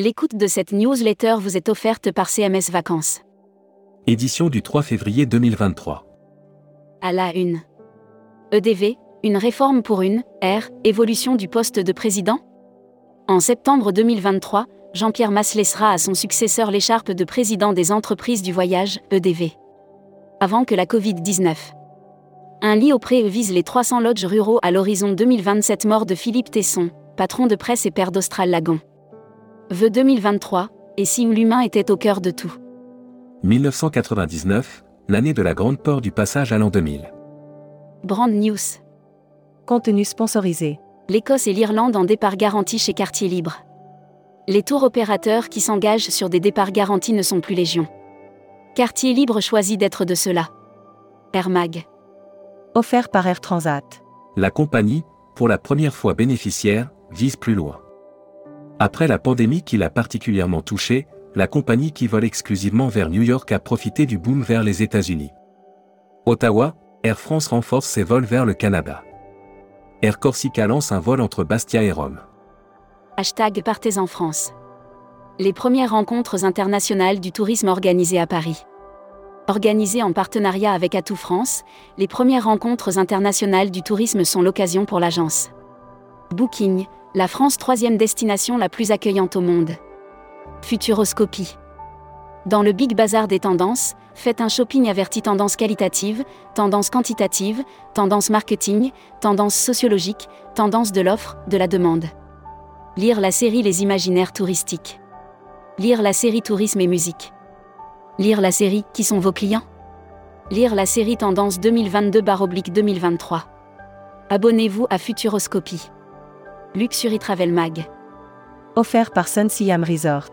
L'écoute de cette newsletter vous est offerte par CMS Vacances. Édition du 3 février 2023. À la une. EDV, une réforme pour une R, évolution du poste de président? En septembre 2023, Jean-Pierre Masse laissera à son successeur l'écharpe de président des entreprises du voyage, EDV. Avant que la Covid-19. Un lit au pré vise les 300 lodges ruraux à l'horizon 2027 mort de Philippe Tesson, patron de presse et père d'Austral Lagon. Vœux 2023, et si l'humain était au cœur de tout 1999, l'année de la grande peur du passage à l'an 2000. Brand News. Contenu sponsorisé. L'Écosse et l'Irlande en départ garanti chez Quartier Libre. Les tours opérateurs qui s'engagent sur des départs garantis ne sont plus légion. Quartier Libre choisit d'être de cela. Air Mag. Offert par Air Transat. La compagnie, pour la première fois bénéficiaire, vise plus loin. Après la pandémie qui l'a particulièrement touchée, la compagnie qui vole exclusivement vers New York a profité du boom vers les États-Unis. Ottawa, Air France renforce ses vols vers le Canada. Air Corsica lance un vol entre Bastia et Rome. Hashtag Partez en France. Les premières rencontres internationales du tourisme organisées à Paris. Organisées en partenariat avec Atout France, les premières rencontres internationales du tourisme sont l'occasion pour l'agence. Booking, la France troisième destination la plus accueillante au monde. Futuroscopie. Dans le Big Bazar des tendances, faites un shopping averti tendance qualitative, tendance quantitative, tendance marketing, tendance sociologique, tendance de l'offre, de la demande. Lire la série Les imaginaires touristiques. Lire la série Tourisme et musique. Lire la série Qui sont vos clients? Lire la série Tendance 2022-2023. Abonnez-vous à Futuroscopie. Luxury Travel Mag. Offert par Sun Siam Resort.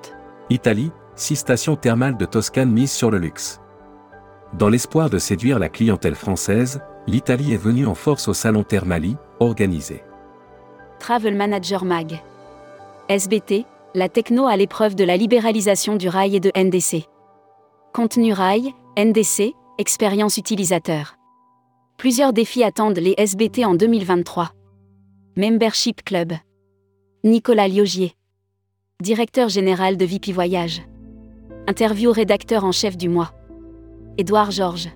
Italie, six stations thermales de Toscane mises sur le luxe. Dans l'espoir de séduire la clientèle française, l'Italie est venue en force au salon Thermali, organisé. Travel Manager Mag. SBT, la techno à l'épreuve de la libéralisation du rail et de NDC. Contenu rail, NDC, expérience utilisateur. Plusieurs défis attendent les SBT en 2023. Membership Club. Nicolas Liogier. Directeur général de VP Voyage. Interview rédacteur en chef du mois. Édouard Georges.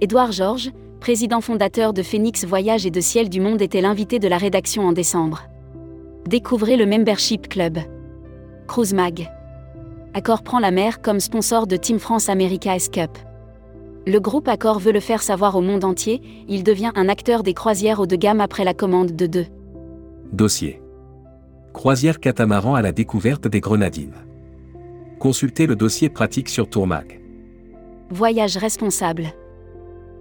Édouard Georges, président fondateur de Phoenix Voyage et de Ciel du Monde, était l'invité de la rédaction en décembre. Découvrez le Membership Club. Cruise Mag. Accor prend la mer comme sponsor de Team France America S Cup. Le groupe Accor veut le faire savoir au monde entier, il devient un acteur des croisières haut de gamme après la commande de deux. Dossier. Croisière catamaran à la découverte des Grenadines. Consultez le dossier pratique sur Tourmag. Voyage responsable.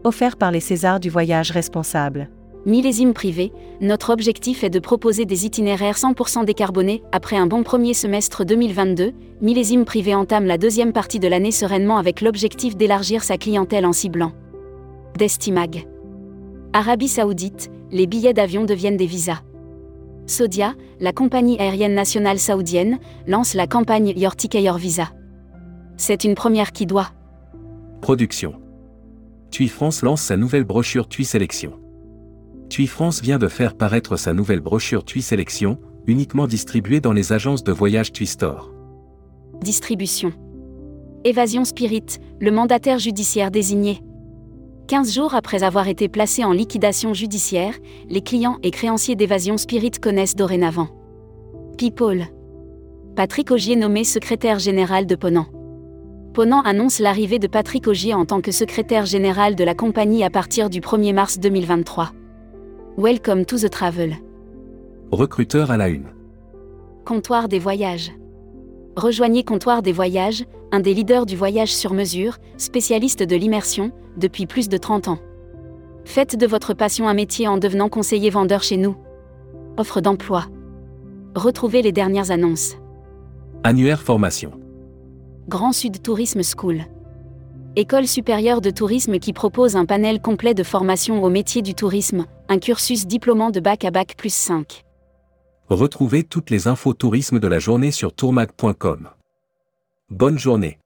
Offert par les Césars du voyage responsable. Millésime privé, notre objectif est de proposer des itinéraires 100% décarbonés. Après un bon premier semestre 2022, Millésime privé entame la deuxième partie de l'année sereinement avec l'objectif d'élargir sa clientèle en ciblant. Destimag. Arabie Saoudite, les billets d'avion deviennent des visas. Saudia, la compagnie aérienne nationale saoudienne, lance la campagne Your Ticket Visa. C'est une première qui doit. Production. TUI France lance sa nouvelle brochure TUI Sélection. TUI France vient de faire paraître sa nouvelle brochure TUI Sélection, uniquement distribuée dans les agences de voyage TUI Store. Distribution. Évasion Spirit, le mandataire judiciaire désigné. 15 jours après avoir été placé en liquidation judiciaire, les clients et créanciers d'Évasion Spirit connaissent dorénavant. People. Patrick Augier nommé secrétaire général de Ponant. Ponant annonce l'arrivée de Patrick Augier en tant que secrétaire général de la compagnie à partir du 1er mars 2023. Welcome to the travel. Recruteur à la une. Comptoir des voyages. Rejoignez Comptoir des voyages, un des leaders du voyage sur mesure, spécialiste de l'immersion, depuis plus de 30 ans. Faites de votre passion un métier en devenant conseiller vendeur chez nous. Offre d'emploi. Retrouvez les dernières annonces. Annuaire formation. Grand Sud Tourisme School. École supérieure de tourisme qui propose un panel complet de formation au métier du tourisme, un cursus diplômant de bac à bac plus 5. Retrouvez toutes les infos tourisme de la journée sur tourmag.com. Bonne journée.